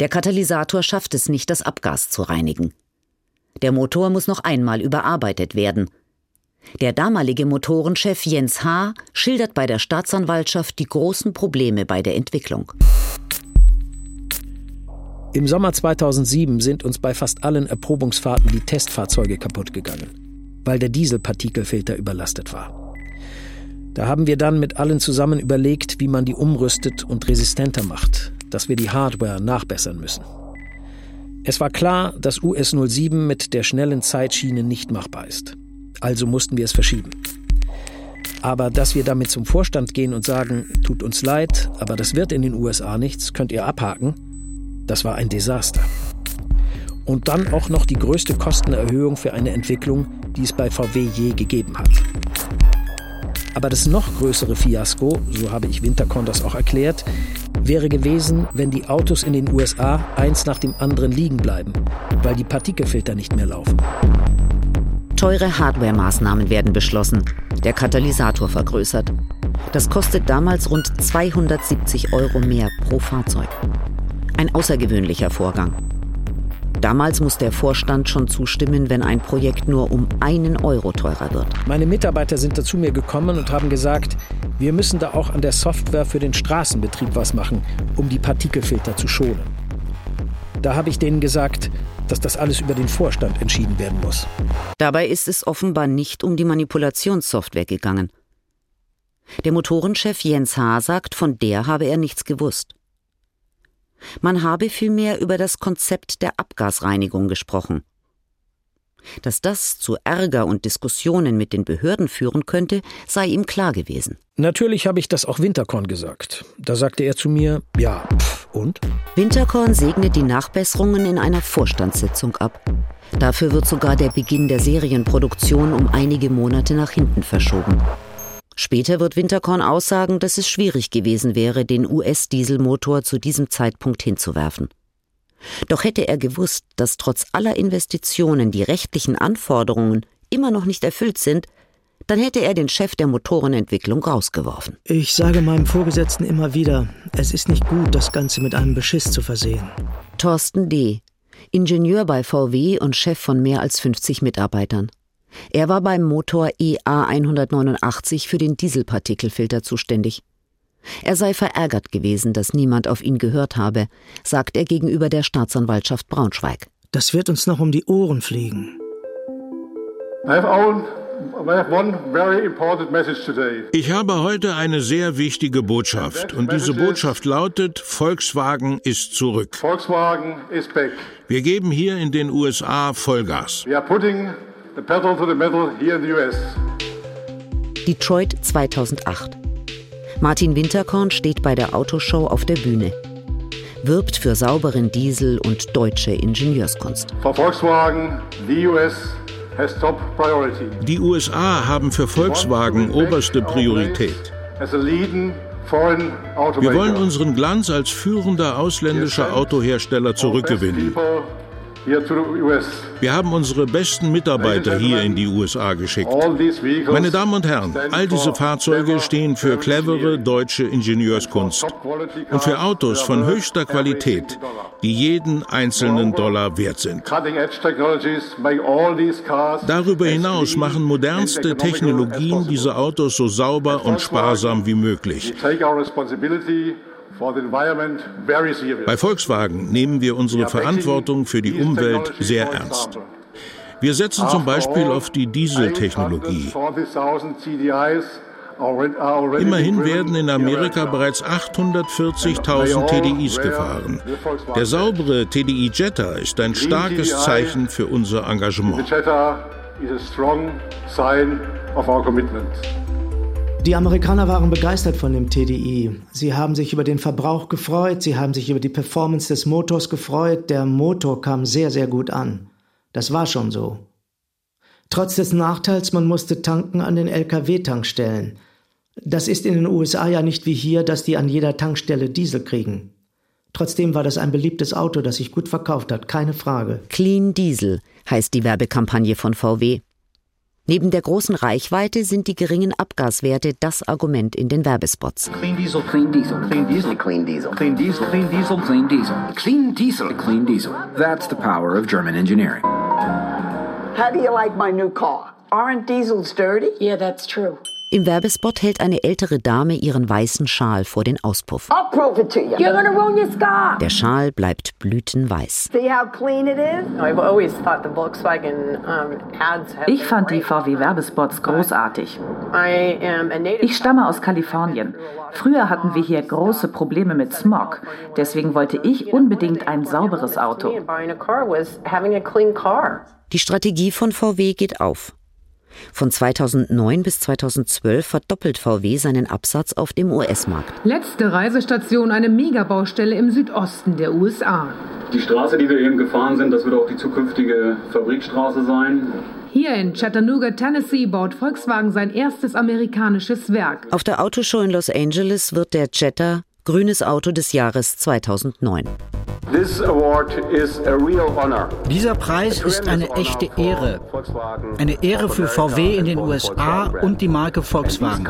Der Katalysator schafft es nicht, das Abgas zu reinigen. Der Motor muss noch einmal überarbeitet werden. Der damalige Motorenchef Jens H. schildert bei der Staatsanwaltschaft die großen Probleme bei der Entwicklung. Im Sommer 2007 sind uns bei fast allen Erprobungsfahrten die Testfahrzeuge kaputt gegangen, weil der Dieselpartikelfilter überlastet war. Da haben wir dann mit allen zusammen überlegt, wie man die umrüstet und resistenter macht, dass wir die Hardware nachbessern müssen. Es war klar, dass US 07 mit der schnellen Zeitschiene nicht machbar ist. Also mussten wir es verschieben. Aber dass wir damit zum Vorstand gehen und sagen, tut uns leid, aber das wird in den USA nichts, könnt ihr abhaken, das war ein Desaster. Und dann auch noch die größte Kostenerhöhung für eine Entwicklung, die es bei VW je gegeben hat. Aber das noch größere Fiasko, so habe ich Winterkorn das auch erklärt, wäre gewesen, wenn die Autos in den USA eins nach dem anderen liegen bleiben, weil die Partikelfilter nicht mehr laufen. Teure Hardware-Maßnahmen werden beschlossen, der Katalysator vergrößert. Das kostet damals rund 270 Euro mehr pro Fahrzeug. Ein außergewöhnlicher Vorgang. Damals muss der Vorstand schon zustimmen, wenn ein Projekt nur um einen Euro teurer wird. Meine Mitarbeiter sind dazu mir gekommen und haben gesagt, wir müssen da auch an der Software für den Straßenbetrieb was machen, um die Partikelfilter zu schonen. Da habe ich denen gesagt, dass das alles über den Vorstand entschieden werden muss. Dabei ist es offenbar nicht um die Manipulationssoftware gegangen. Der Motorenchef Jens H. sagt, von der habe er nichts gewusst. Man habe vielmehr über das Konzept der Abgasreinigung gesprochen. Dass das zu Ärger und Diskussionen mit den Behörden führen könnte, sei ihm klar gewesen. Natürlich habe ich das auch Winterkorn gesagt. Da sagte er zu mir, ja, pff, und? Winterkorn segnet die Nachbesserungen in einer Vorstandssitzung ab. Dafür wird sogar der Beginn der Serienproduktion um einige Monate nach hinten verschoben. Später wird Winterkorn aussagen, dass es schwierig gewesen wäre, den US-Dieselmotor zu diesem Zeitpunkt hinzuwerfen. Doch hätte er gewusst, dass trotz aller Investitionen die rechtlichen Anforderungen immer noch nicht erfüllt sind, dann hätte er den Chef der Motorenentwicklung rausgeworfen. Ich sage meinem Vorgesetzten immer wieder, es ist nicht gut, das Ganze mit einem Beschiss zu versehen. Thorsten D., Ingenieur bei VW und Chef von mehr als 50 Mitarbeitern. Er war beim Motor EA 189 für den Dieselpartikelfilter zuständig. Er sei verärgert gewesen, dass niemand auf ihn gehört habe, sagt er gegenüber der Staatsanwaltschaft Braunschweig. Das wird uns noch um die Ohren fliegen. Ich habe heute eine sehr wichtige Botschaft und diese Botschaft lautet, Volkswagen ist zurück. Wir geben hier in den USA Vollgas. Detroit 2008. Martin Winterkorn steht bei der Autoshow auf der Bühne wirbt für sauberen Diesel und deutsche Ingenieurskunst. Volkswagen, the US die USA haben für Volkswagen oberste Priorität. Wir wollen unseren Glanz als führender ausländischer Autohersteller zurückgewinnen. Wir haben unsere besten Mitarbeiter hier in die USA geschickt. Meine Damen und Herren, all diese Fahrzeuge stehen für clevere deutsche Ingenieurskunst und für Autos von höchster Qualität, die jeden einzelnen Dollar wert sind. Darüber hinaus machen modernste Technologien diese Autos so sauber und sparsam wie möglich. Bei Volkswagen nehmen wir unsere Verantwortung für die Umwelt sehr ernst. Wir setzen zum Beispiel auf die Dieseltechnologie. Immerhin werden in Amerika bereits 840.000 TDIs gefahren. Der saubere TDI Jetta ist ein starkes Zeichen für unser Engagement. Die Amerikaner waren begeistert von dem TDI. Sie haben sich über den Verbrauch gefreut, sie haben sich über die Performance des Motors gefreut. Der Motor kam sehr, sehr gut an. Das war schon so. Trotz des Nachteils, man musste tanken an den Lkw-Tankstellen. Das ist in den USA ja nicht wie hier, dass die an jeder Tankstelle Diesel kriegen. Trotzdem war das ein beliebtes Auto, das sich gut verkauft hat, keine Frage. Clean Diesel heißt die Werbekampagne von VW. Neben der großen Reichweite sind die geringen Abgaswerte das Argument in den Werbespots. Clean Diesel, Clean Diesel, Clean Diesel, Clean Diesel, Clean Diesel, Clean Diesel, Clean Diesel, Clean Diesel, Clean Diesel. That's the power of German engineering. How do you like my new car? Aren't diesels dirty? Yeah, that's true. Im Werbespot hält eine ältere Dame ihren weißen Schal vor den Auspuff. Der Schal bleibt blütenweiß. Ich fand die VW-Werbespots großartig. Ich stamme aus Kalifornien. Früher hatten wir hier große Probleme mit Smog. Deswegen wollte ich unbedingt ein sauberes Auto. Die Strategie von VW geht auf. Von 2009 bis 2012 verdoppelt VW seinen Absatz auf dem US-Markt. Letzte Reisestation eine Megabaustelle im Südosten der USA. Die Straße, die wir eben gefahren sind, das wird auch die zukünftige Fabrikstraße sein. Hier in Chattanooga, Tennessee, baut Volkswagen sein erstes amerikanisches Werk. Auf der Autoshow in Los Angeles wird der Jetta Grünes Auto des Jahres 2009. Dieser Preis ist eine echte Ehre. Eine Ehre für VW in den USA und die Marke Volkswagen.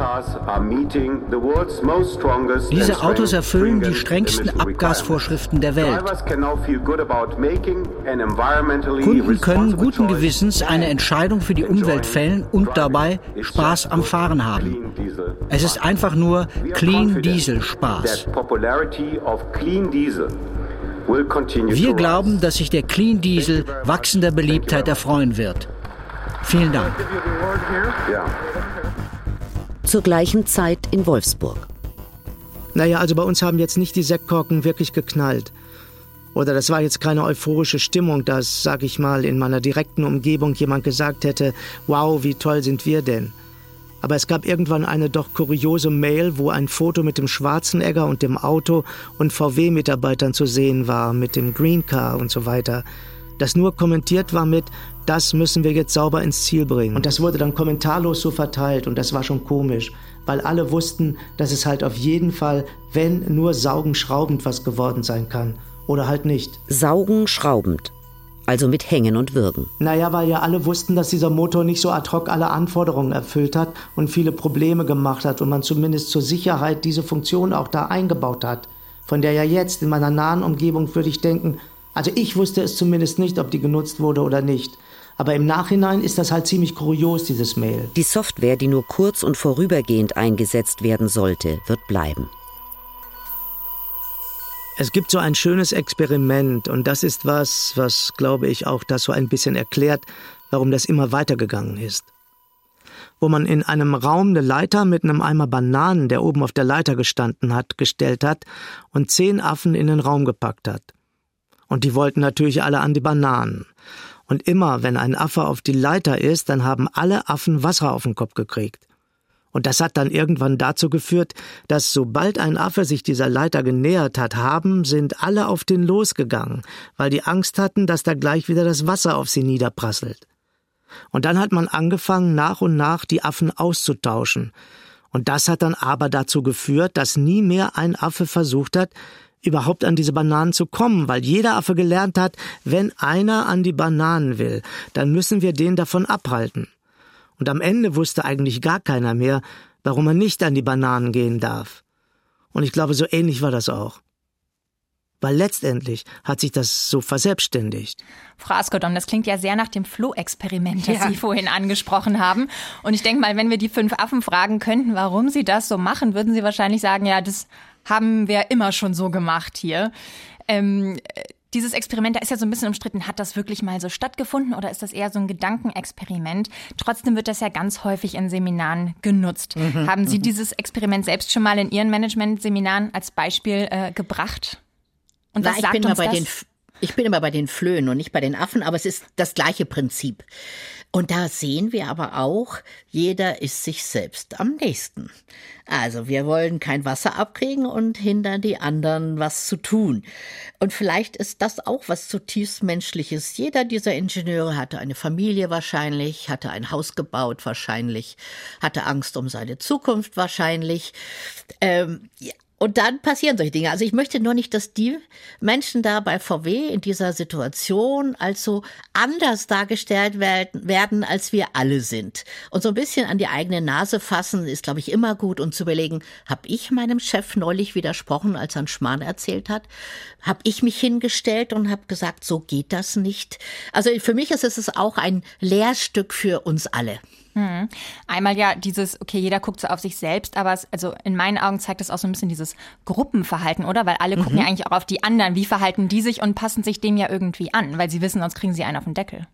Diese Autos erfüllen die strengsten Abgasvorschriften der Welt. Kunden können guten Gewissens eine Entscheidung für die Umwelt fällen und dabei Spaß am Fahren haben. Es ist einfach nur Clean Diesel Spaß. Wir glauben, dass sich der Clean Diesel wachsender Beliebtheit erfreuen wird. Vielen Dank. Zur gleichen Zeit in Wolfsburg. Naja, also bei uns haben jetzt nicht die Sektkorken wirklich geknallt. Oder das war jetzt keine euphorische Stimmung, dass, sag ich mal, in meiner direkten Umgebung jemand gesagt hätte, wow, wie toll sind wir denn. Aber es gab irgendwann eine doch kuriose Mail, wo ein Foto mit dem Schwarzenegger und dem Auto und VW-Mitarbeitern zu sehen war, mit dem Green Car und so weiter. Das nur kommentiert war mit, das müssen wir jetzt sauber ins Ziel bringen. Und das wurde dann kommentarlos so verteilt und das war schon komisch, weil alle wussten, dass es halt auf jeden Fall, wenn nur saugen schraubend was geworden sein kann. Oder halt nicht. Saugen schraubend also mit Hängen und Würgen. Naja, weil ja alle wussten, dass dieser Motor nicht so ad hoc alle Anforderungen erfüllt hat und viele Probleme gemacht hat und man zumindest zur Sicherheit diese Funktion auch da eingebaut hat. Von der ja jetzt in meiner nahen Umgebung würde ich denken, also ich wusste es zumindest nicht, ob die genutzt wurde oder nicht. Aber im Nachhinein ist das halt ziemlich kurios, dieses Mail. Die Software, die nur kurz und vorübergehend eingesetzt werden sollte, wird bleiben. Es gibt so ein schönes Experiment und das ist was, was, glaube ich, auch das so ein bisschen erklärt, warum das immer weitergegangen ist. wo man in einem Raum eine Leiter mit einem Eimer Bananen, der oben auf der Leiter gestanden hat, gestellt hat und zehn Affen in den Raum gepackt hat. Und die wollten natürlich alle an die Bananen. Und immer, wenn ein Affe auf die Leiter ist, dann haben alle Affen Wasser auf den Kopf gekriegt. Und das hat dann irgendwann dazu geführt, dass sobald ein Affe sich dieser Leiter genähert hat, haben, sind alle auf den losgegangen, weil die Angst hatten, dass da gleich wieder das Wasser auf sie niederprasselt. Und dann hat man angefangen, nach und nach die Affen auszutauschen. Und das hat dann aber dazu geführt, dass nie mehr ein Affe versucht hat, überhaupt an diese Bananen zu kommen, weil jeder Affe gelernt hat, wenn einer an die Bananen will, dann müssen wir den davon abhalten. Und am Ende wusste eigentlich gar keiner mehr, warum er nicht an die Bananen gehen darf. Und ich glaube, so ähnlich war das auch. Weil letztendlich hat sich das so verselbstständigt. Frau Askodom, das klingt ja sehr nach dem Floh-Experiment, das ja. Sie vorhin angesprochen haben. Und ich denke mal, wenn wir die fünf Affen fragen könnten, warum sie das so machen, würden sie wahrscheinlich sagen, ja, das haben wir immer schon so gemacht hier. Ähm, dieses Experiment, da ist ja so ein bisschen umstritten, hat das wirklich mal so stattgefunden oder ist das eher so ein Gedankenexperiment? Trotzdem wird das ja ganz häufig in Seminaren genutzt. Mhm. Haben Sie mhm. dieses Experiment selbst schon mal in Ihren Management-Seminaren als Beispiel äh, gebracht? Und was Na, sagt uns das? Den, ich bin immer bei den Flöhen und nicht bei den Affen, aber es ist das gleiche Prinzip. Und da sehen wir aber auch, jeder ist sich selbst am nächsten. Also wir wollen kein Wasser abkriegen und hindern die anderen, was zu tun. Und vielleicht ist das auch was zutiefst Menschliches. Jeder dieser Ingenieure hatte eine Familie wahrscheinlich, hatte ein Haus gebaut wahrscheinlich, hatte Angst um seine Zukunft wahrscheinlich. Ähm, und dann passieren solche Dinge. Also ich möchte nur nicht, dass die Menschen da bei VW in dieser Situation also anders dargestellt werden, als wir alle sind. Und so ein bisschen an die eigene Nase fassen ist, glaube ich, immer gut und zu überlegen, habe ich meinem Chef neulich widersprochen, als er einen Schmarrn erzählt hat? Habe ich mich hingestellt und habe gesagt, so geht das nicht? Also für mich ist es auch ein Lehrstück für uns alle. Hm. Einmal ja dieses, okay, jeder guckt so auf sich selbst, aber es, also in meinen Augen zeigt das auch so ein bisschen dieses Gruppenverhalten, oder? Weil alle mhm. gucken ja eigentlich auch auf die anderen, wie verhalten die sich und passen sich dem ja irgendwie an, weil sie wissen, sonst kriegen sie einen auf den Deckel.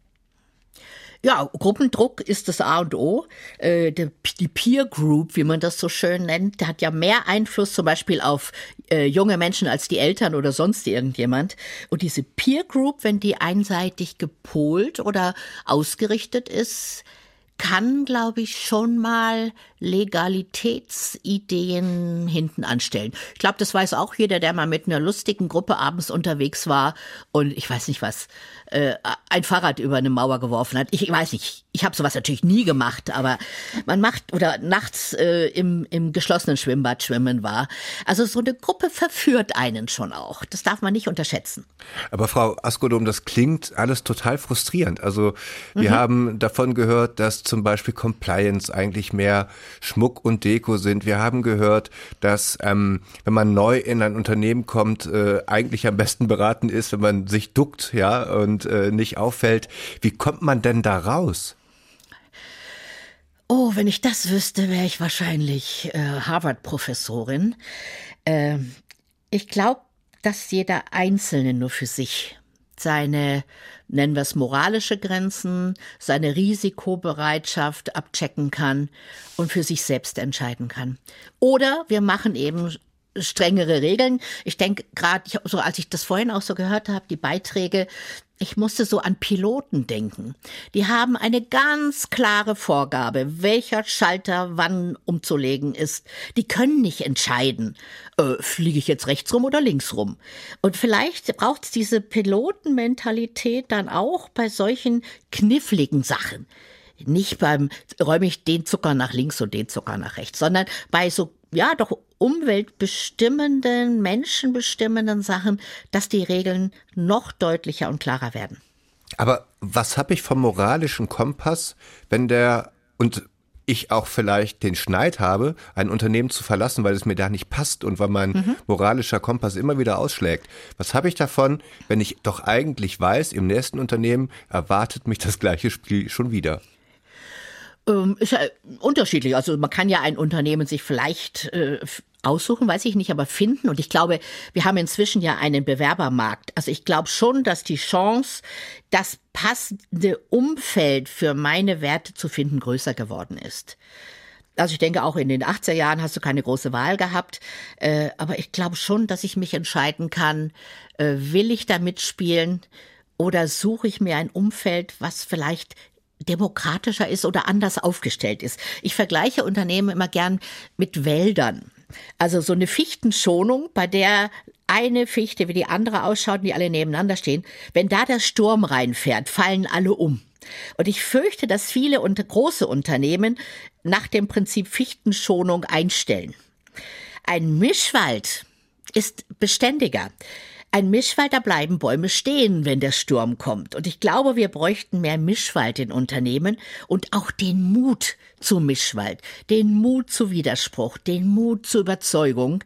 Ja, Gruppendruck ist das A und O. Äh, die Peer Group, wie man das so schön nennt, hat ja mehr Einfluss zum Beispiel auf äh, junge Menschen als die Eltern oder sonst irgendjemand. Und diese Peer Group, wenn die einseitig gepolt oder ausgerichtet ist, kann, glaube ich, schon mal Legalitätsideen hinten anstellen. Ich glaube, das weiß auch jeder, der mal mit einer lustigen Gruppe abends unterwegs war und ich weiß nicht was, äh, ein Fahrrad über eine Mauer geworfen hat. Ich, ich weiß nicht, ich habe sowas natürlich nie gemacht, aber man macht oder nachts äh, im, im geschlossenen Schwimmbad schwimmen war. Also so eine Gruppe verführt einen schon auch. Das darf man nicht unterschätzen. Aber Frau Askodom, das klingt alles total frustrierend. Also wir mhm. haben davon gehört, dass zum Beispiel Compliance eigentlich mehr Schmuck und Deko sind. Wir haben gehört, dass ähm, wenn man neu in ein Unternehmen kommt, äh, eigentlich am besten beraten ist, wenn man sich duckt, ja, und äh, nicht auffällt. Wie kommt man denn da raus? Oh, wenn ich das wüsste, wäre ich wahrscheinlich äh, Harvard-Professorin. Äh, ich glaube, dass jeder Einzelne nur für sich seine, nennen wir es moralische Grenzen, seine Risikobereitschaft abchecken kann und für sich selbst entscheiden kann. Oder wir machen eben strengere Regeln. Ich denke gerade, so als ich das vorhin auch so gehört habe, die Beiträge, ich musste so an Piloten denken. Die haben eine ganz klare Vorgabe, welcher Schalter wann umzulegen ist. Die können nicht entscheiden, äh, fliege ich jetzt rechts rum oder links rum. Und vielleicht braucht es diese Pilotenmentalität dann auch bei solchen kniffligen Sachen. Nicht beim räume ich den Zucker nach links und den Zucker nach rechts, sondern bei so ja doch umweltbestimmenden, menschenbestimmenden Sachen, dass die Regeln noch deutlicher und klarer werden. Aber was habe ich vom moralischen Kompass, wenn der und ich auch vielleicht den Schneid habe, ein Unternehmen zu verlassen, weil es mir da nicht passt und weil mein mhm. moralischer Kompass immer wieder ausschlägt. Was habe ich davon, wenn ich doch eigentlich weiß, im nächsten Unternehmen erwartet mich das gleiche Spiel schon wieder? Ähm, ist ja unterschiedlich. Also man kann ja ein Unternehmen sich vielleicht äh, aussuchen, weiß ich nicht, aber finden. Und ich glaube, wir haben inzwischen ja einen Bewerbermarkt. Also ich glaube schon, dass die Chance, das passende Umfeld für meine Werte zu finden, größer geworden ist. Also ich denke, auch in den 80er Jahren hast du keine große Wahl gehabt. Äh, aber ich glaube schon, dass ich mich entscheiden kann, äh, will ich da mitspielen oder suche ich mir ein Umfeld, was vielleicht demokratischer ist oder anders aufgestellt ist. Ich vergleiche Unternehmen immer gern mit Wäldern. Also so eine Fichtenschonung, bei der eine Fichte wie die andere ausschaut und die alle nebeneinander stehen. Wenn da der Sturm reinfährt, fallen alle um. Und ich fürchte, dass viele und große Unternehmen nach dem Prinzip Fichtenschonung einstellen. Ein Mischwald ist beständiger. Ein Mischwald, da bleiben Bäume stehen, wenn der Sturm kommt. Und ich glaube, wir bräuchten mehr Mischwald in Unternehmen und auch den Mut zu Mischwald, den Mut zu Widerspruch, den Mut zur Überzeugung.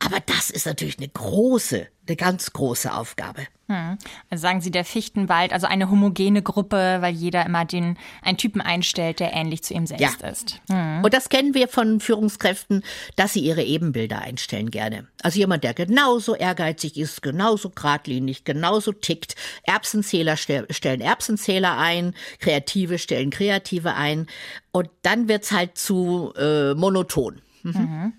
Aber das ist natürlich eine große, eine ganz große Aufgabe. Hm. Also sagen Sie der Fichtenwald, also eine homogene Gruppe, weil jeder immer den einen Typen einstellt, der ähnlich zu ihm selbst ja. ist. Hm. Und das kennen wir von Führungskräften, dass sie ihre Ebenbilder einstellen gerne. Also jemand, der genauso ehrgeizig ist, genauso geradlinig, genauso tickt. Erbsenzähler stellen Erbsenzähler ein, Kreative stellen Kreative ein. Und dann wird's halt zu äh, monoton. Mhm. Mhm.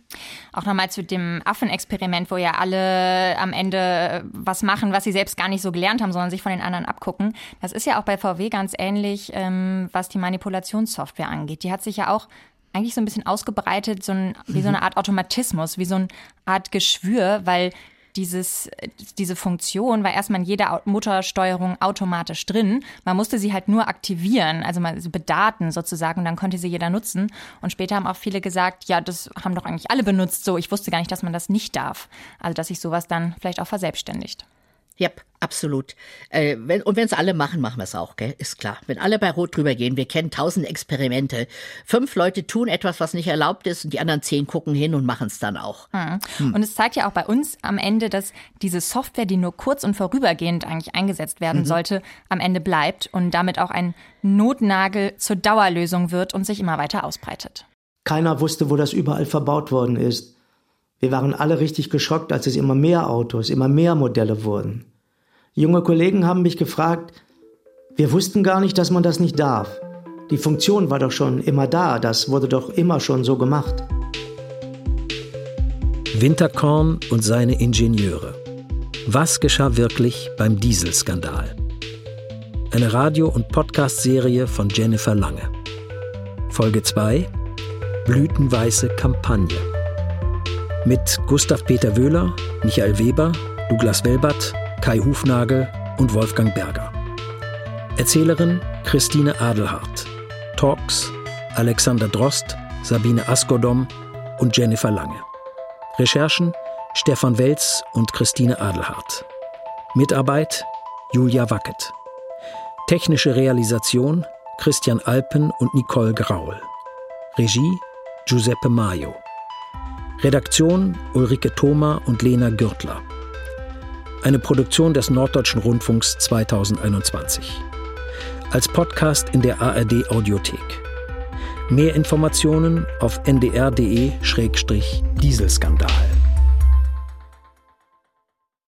Auch nochmal zu dem Affenexperiment, wo ja alle am Ende was machen, was sie selbst gar nicht so gelernt haben, sondern sich von den anderen abgucken. Das ist ja auch bei VW ganz ähnlich, ähm, was die Manipulationssoftware angeht. Die hat sich ja auch eigentlich so ein bisschen ausgebreitet, so ein, wie so eine Art Automatismus, wie so eine Art Geschwür, weil dieses, diese Funktion war erstmal in jeder Motorsteuerung automatisch drin. Man musste sie halt nur aktivieren, also mal so bedaten sozusagen, und dann konnte sie jeder nutzen. Und später haben auch viele gesagt, ja, das haben doch eigentlich alle benutzt so. Ich wusste gar nicht, dass man das nicht darf. Also, dass sich sowas dann vielleicht auch verselbstständigt. Yep, absolut. Äh, wenn, und wenn es alle machen, machen wir es auch, gell? Ist klar. Wenn alle bei Rot drüber gehen, wir kennen tausend Experimente. Fünf Leute tun etwas, was nicht erlaubt ist, und die anderen zehn gucken hin und machen es dann auch. Hm. Hm. Und es zeigt ja auch bei uns am Ende, dass diese Software, die nur kurz und vorübergehend eigentlich eingesetzt werden mhm. sollte, am Ende bleibt und damit auch ein Notnagel zur Dauerlösung wird und sich immer weiter ausbreitet. Keiner wusste, wo das überall verbaut worden ist. Wir waren alle richtig geschockt, als es immer mehr Autos, immer mehr Modelle wurden. Junge Kollegen haben mich gefragt, wir wussten gar nicht, dass man das nicht darf. Die Funktion war doch schon immer da, das wurde doch immer schon so gemacht. Winterkorn und seine Ingenieure. Was geschah wirklich beim Dieselskandal? Eine Radio- und Podcast-Serie von Jennifer Lange. Folge 2 Blütenweiße Kampagne mit Gustav Peter Wöhler, Michael Weber, Douglas Welbert, Kai Hufnagel und Wolfgang Berger. Erzählerin Christine Adelhardt. Talks Alexander Drost, Sabine Askodom und Jennifer Lange. Recherchen Stefan Welz und Christine Adelhardt. Mitarbeit Julia Wackett. Technische Realisation Christian Alpen und Nicole Graul. Regie Giuseppe Maio. Redaktion Ulrike Thoma und Lena Gürtler. Eine Produktion des Norddeutschen Rundfunks 2021. Als Podcast in der ARD Audiothek. Mehr Informationen auf ndr.de-dieselskandal.